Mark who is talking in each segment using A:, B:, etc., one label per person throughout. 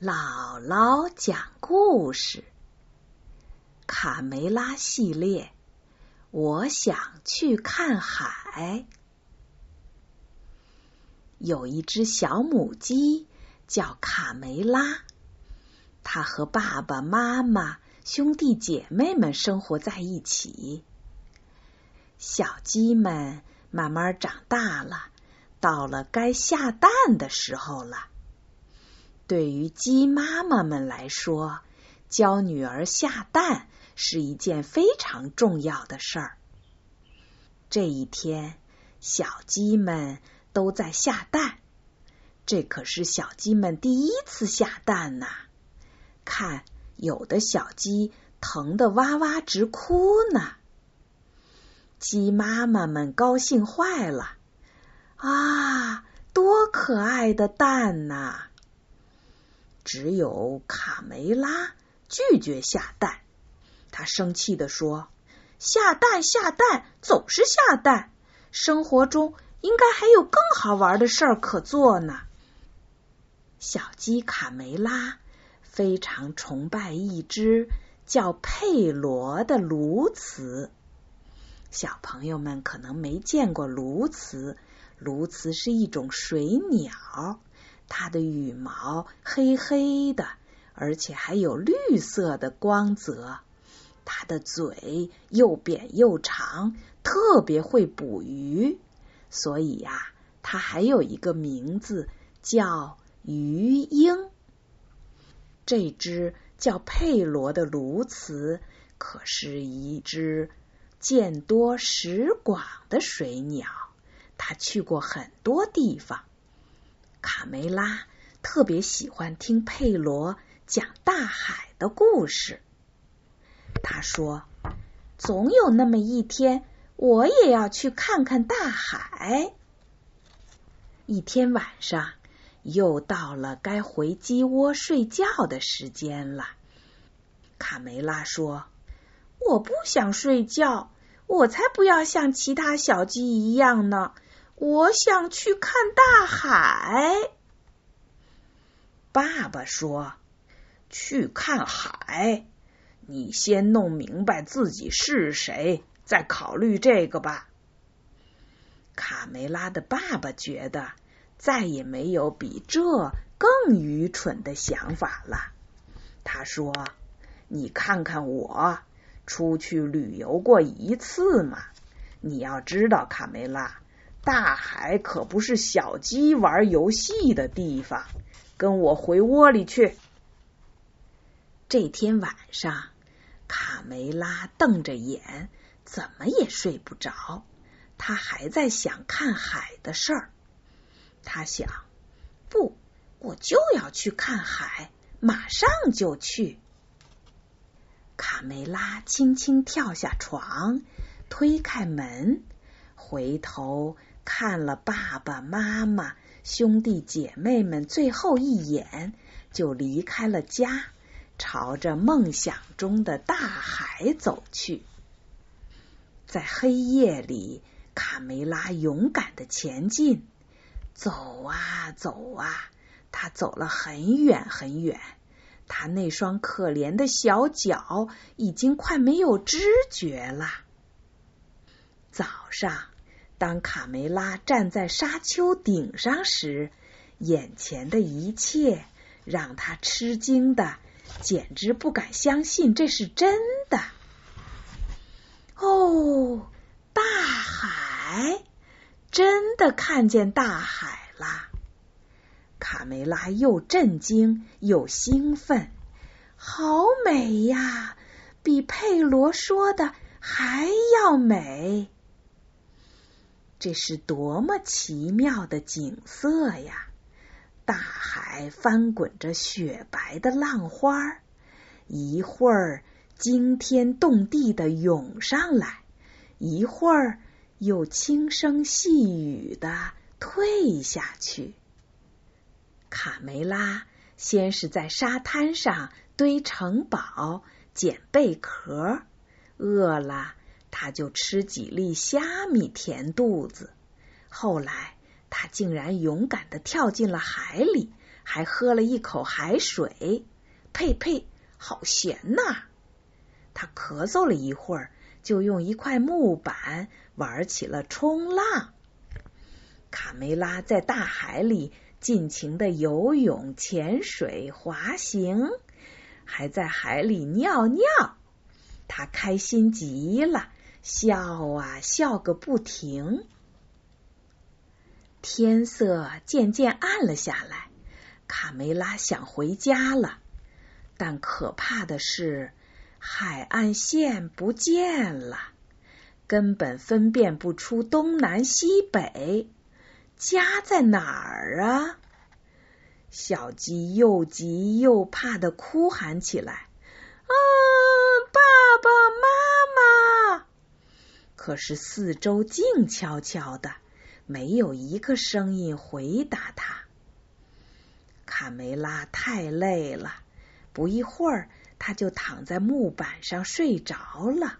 A: 姥姥讲故事，卡梅拉系列。我想去看海。有一只小母鸡叫卡梅拉，它和爸爸妈妈、兄弟姐妹们生活在一起。小鸡们慢慢长大了，到了该下蛋的时候了。对于鸡妈妈们来说，教女儿下蛋是一件非常重要的事儿。这一天，小鸡们都在下蛋，这可是小鸡们第一次下蛋呐！看，有的小鸡疼得哇哇直哭呢。鸡妈妈们高兴坏了，啊，多可爱的蛋呐！只有卡梅拉拒绝下蛋，他生气的说：“下蛋下蛋，总是下蛋，生活中应该还有更好玩的事儿可做呢。”小鸡卡梅拉非常崇拜一只叫佩罗的鸬鹚。小朋友们可能没见过鸬鹚，鸬鹚是一种水鸟。它的羽毛黑黑的，而且还有绿色的光泽。它的嘴又扁又长，特别会捕鱼，所以呀，它还有一个名字叫鱼鹰。这只叫佩罗的鸬鹚，可是一只见多识广的水鸟。它去过很多地方。卡梅拉特别喜欢听佩罗讲大海的故事。他说：“总有那么一天，我也要去看看大海。”一天晚上，又到了该回鸡窝睡觉的时间了。卡梅拉说：“我不想睡觉，我才不要像其他小鸡一样呢。”我想去看大海。爸爸说：“去看海，你先弄明白自己是谁，再考虑这个吧。”卡梅拉的爸爸觉得再也没有比这更愚蠢的想法了。他说：“你看看我，出去旅游过一次嘛？你要知道，卡梅拉。”大海可不是小鸡玩游戏的地方，跟我回窝里去。这天晚上，卡梅拉瞪着眼，怎么也睡不着。他还在想看海的事儿。他想，不，我就要去看海，马上就去。卡梅拉轻轻跳下床，推开门，回头。看了爸爸妈妈、兄弟姐妹们最后一眼，就离开了家，朝着梦想中的大海走去。在黑夜里，卡梅拉勇敢的前进，走啊走啊，他走了很远很远，他那双可怜的小脚已经快没有知觉了。早上。当卡梅拉站在沙丘顶上时，眼前的一切让他吃惊的简直不敢相信这是真的。哦，大海！真的看见大海啦！卡梅拉又震惊又兴奋，好美呀，比佩罗说的还要美。这是多么奇妙的景色呀！大海翻滚着雪白的浪花，一会儿惊天动地的涌上来，一会儿又轻声细语的退下去。卡梅拉先是在沙滩上堆城堡、捡贝壳，饿了。他就吃几粒虾米填肚子，后来他竟然勇敢的跳进了海里，还喝了一口海水。呸呸，好咸呐！他咳嗽了一会儿，就用一块木板玩起了冲浪。卡梅拉在大海里尽情的游泳、潜水、滑行，还在海里尿尿。他开心极了，笑啊笑个不停。天色渐渐暗了下来，卡梅拉想回家了，但可怕的是，海岸线不见了，根本分辨不出东南西北，家在哪儿啊？小鸡又急又怕的哭喊起来：“啊，爸爸妈妈！”可是四周静悄悄的。没有一个声音回答他。卡梅拉太累了，不一会儿，他就躺在木板上睡着了。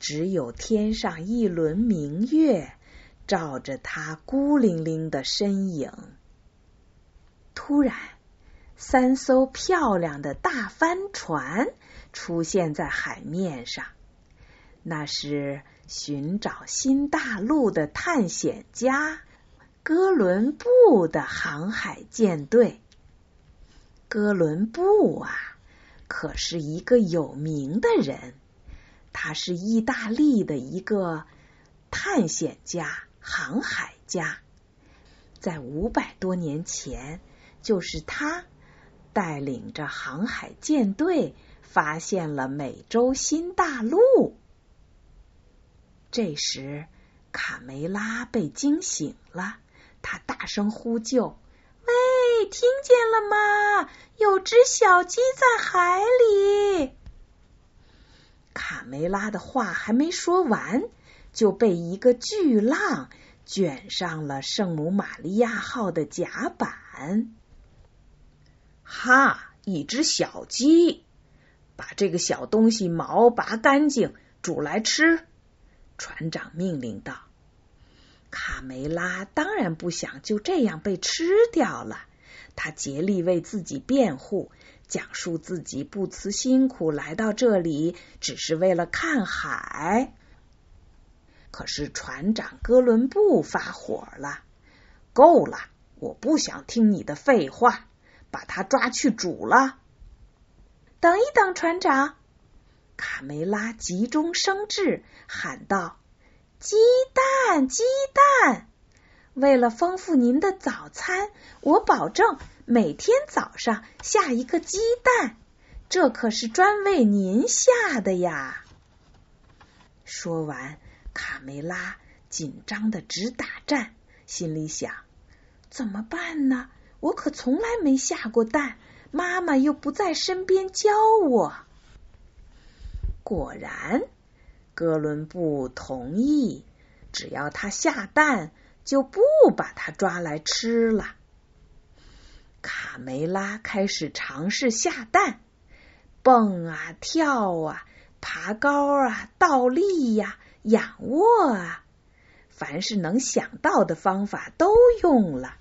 A: 只有天上一轮明月照着他孤零零的身影。突然，三艘漂亮的大帆船出现在海面上，那是。寻找新大陆的探险家，哥伦布的航海舰队。哥伦布啊，可是一个有名的人，他是意大利的一个探险家、航海家。在五百多年前，就是他带领着航海舰队发现了美洲新大陆。这时，卡梅拉被惊醒了，他大声呼救：“喂，听见了吗？有只小鸡在海里！”卡梅拉的话还没说完，就被一个巨浪卷上了圣母玛利亚号的甲板。哈！一只小鸡，把这个小东西毛拔干净，煮来吃。船长命令道：“卡梅拉当然不想就这样被吃掉了。他竭力为自己辩护，讲述自己不辞辛苦来到这里，只是为了看海。可是船长哥伦布发火了：‘够了！我不想听你的废话，把他抓去煮了。’等一等，船长。”卡梅拉急中生智，喊道：“鸡蛋，鸡蛋！为了丰富您的早餐，我保证每天早上下一个鸡蛋。这可是专为您下的呀！”说完，卡梅拉紧张的直打颤，心里想：“怎么办呢？我可从来没下过蛋，妈妈又不在身边教我。”果然，哥伦布同意，只要他下蛋，就不把他抓来吃了。卡梅拉开始尝试下蛋，蹦啊跳啊，爬高啊，倒立呀，仰卧啊，凡是能想到的方法都用了。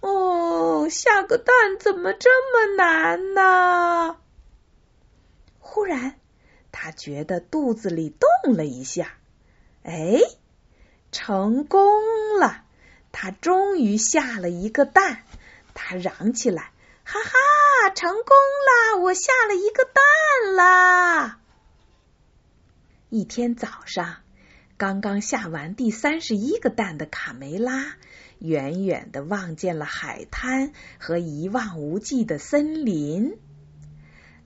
A: 哦，下个蛋怎么这么难呢？忽然。他觉得肚子里动了一下，哎，成功了！他终于下了一个蛋。他嚷起来：“哈哈，成功了！我下了一个蛋啦！”一天早上，刚刚下完第三十一个蛋的卡梅拉，远远的望见了海滩和一望无际的森林。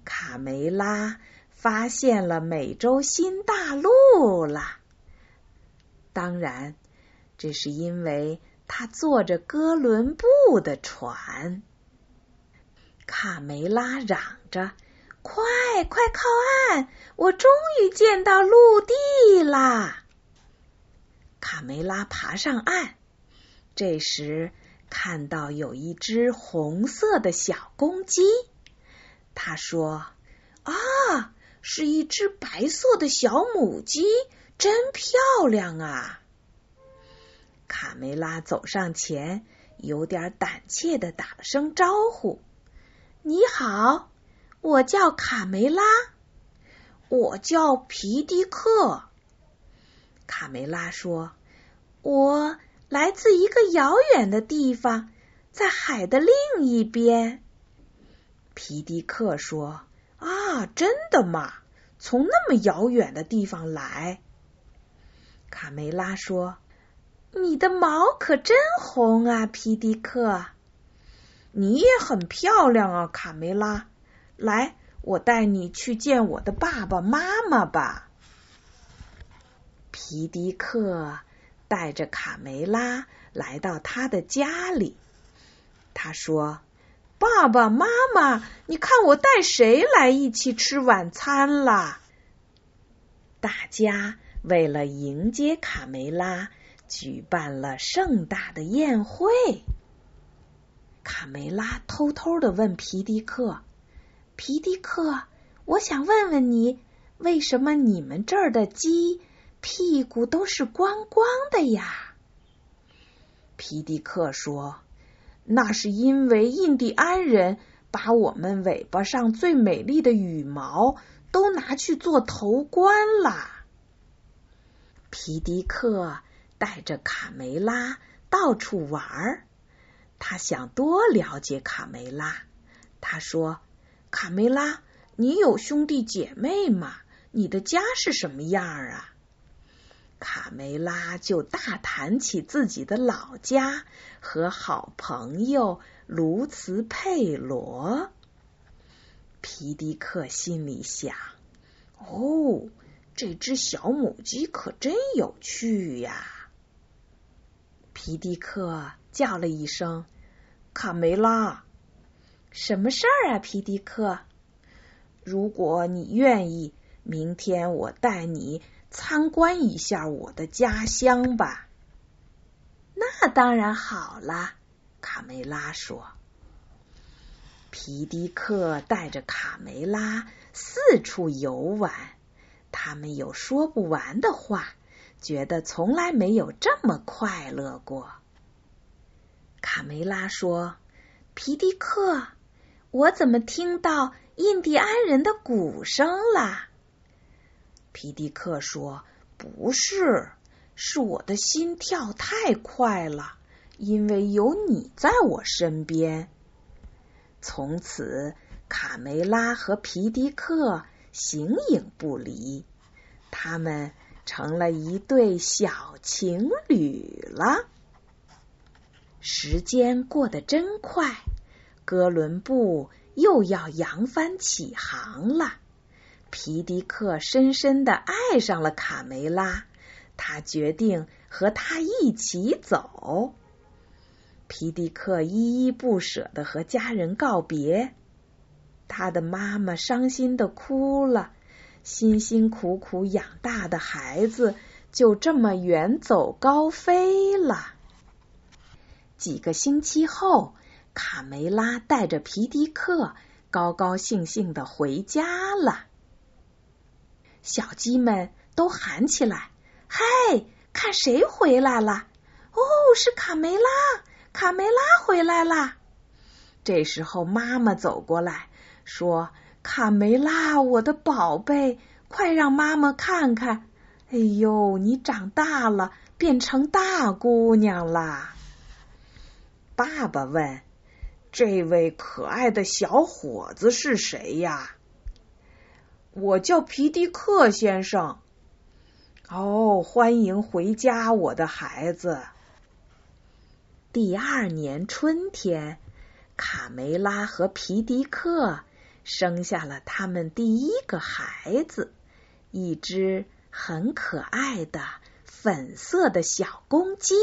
A: 卡梅拉。发现了美洲新大陆了。当然，这是因为他坐着哥伦布的船。卡梅拉嚷着：“快快靠岸！我终于见到陆地啦！”卡梅拉爬上岸，这时看到有一只红色的小公鸡。他说：“啊！”是一只白色的小母鸡，真漂亮啊！卡梅拉走上前，有点胆怯的打了声招呼：“你好，我叫卡梅拉。”“
B: 我叫皮迪克。”
A: 卡梅拉说：“我来自一个遥远的地方，在海的另一边。”
B: 皮迪克说：“啊，真的吗？从那么遥远的地方来？”
A: 卡梅拉说：“你的毛可真红啊，皮迪克！
B: 你也很漂亮啊，卡梅拉。来，我带你去见我的爸爸妈妈吧。”
A: 皮迪克带着卡梅拉来到他的家里。他说。爸爸妈妈，你看我带谁来一起吃晚餐啦？大家为了迎接卡梅拉，举办了盛大的宴会。卡梅拉偷偷的问皮迪克：“皮迪克，我想问问你，为什么你们这儿的鸡屁股都是光光的呀？”
B: 皮迪克说。那是因为印第安人把我们尾巴上最美丽的羽毛都拿去做头冠了。
A: 皮迪克带着卡梅拉到处玩儿，他想多了解卡梅拉。他说：“卡梅拉，你有兄弟姐妹吗？你的家是什么样啊？”卡梅拉就大谈起自己的老家和好朋友卢茨佩罗。皮迪克心里想：“
B: 哦，这只小母鸡可真有趣呀！”
A: 皮迪克叫了一声：“
B: 卡梅拉，
A: 什么事儿啊？”皮迪克，
B: 如果你愿意，明天我带你。参观一下我的家乡吧。
A: 那当然好了，卡梅拉说。皮迪克带着卡梅拉四处游玩，他们有说不完的话，觉得从来没有这么快乐过。卡梅拉说：“皮迪克，我怎么听到印第安人的鼓声了？”
B: 皮迪克说：“不是，是我的心跳太快了，因为有你在我身边。”
A: 从此，卡梅拉和皮迪克形影不离，他们成了一对小情侣了。时间过得真快，哥伦布又要扬帆起航了。皮迪克深深的爱上了卡梅拉，他决定和她一起走。皮迪克依依不舍的和家人告别，他的妈妈伤心的哭了，辛辛苦苦养大的孩子就这么远走高飞了。几个星期后，卡梅拉带着皮迪克高高兴兴的回家了。小鸡们都喊起来：“嗨，看谁回来了？哦，是卡梅拉！卡梅拉回来啦！”这时候，妈妈走过来说：“卡梅拉，我的宝贝，快让妈妈看看！哎呦，你长大了，变成大姑娘啦！”
B: 爸爸问：“这位可爱的小伙子是谁呀？”我叫皮迪克先生。哦，欢迎回家，我的孩子。
A: 第二年春天，卡梅拉和皮迪克生下了他们第一个孩子，一只很可爱的粉色的小公鸡。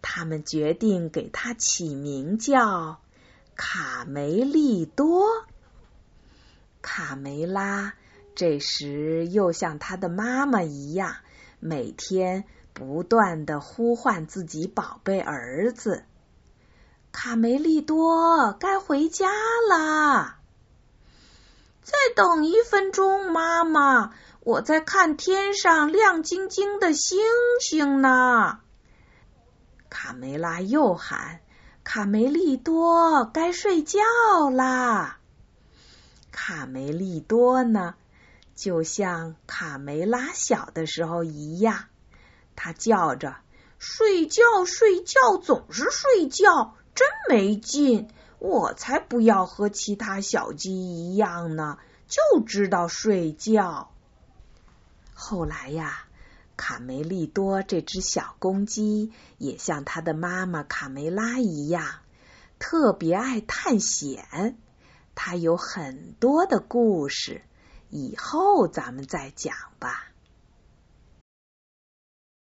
A: 他们决定给它起名叫卡梅利多。卡梅拉这时又像他的妈妈一样，每天不断的呼唤自己宝贝儿子：“卡梅利多，该回家啦！”
B: 再等一分钟，妈妈，我在看天上亮晶晶的星星呢。
A: 卡梅拉又喊：“卡梅利多该睡觉啦。卡梅利多呢，就像卡梅拉小的时候一样，他叫着：“睡觉，睡觉，总是睡觉，真没劲！我才不要和其他小鸡一样呢，就知道睡觉。”后来呀。卡梅利多这只小公鸡也像它的妈妈卡梅拉一样，特别爱探险。它有很多的故事，以后咱们再讲吧。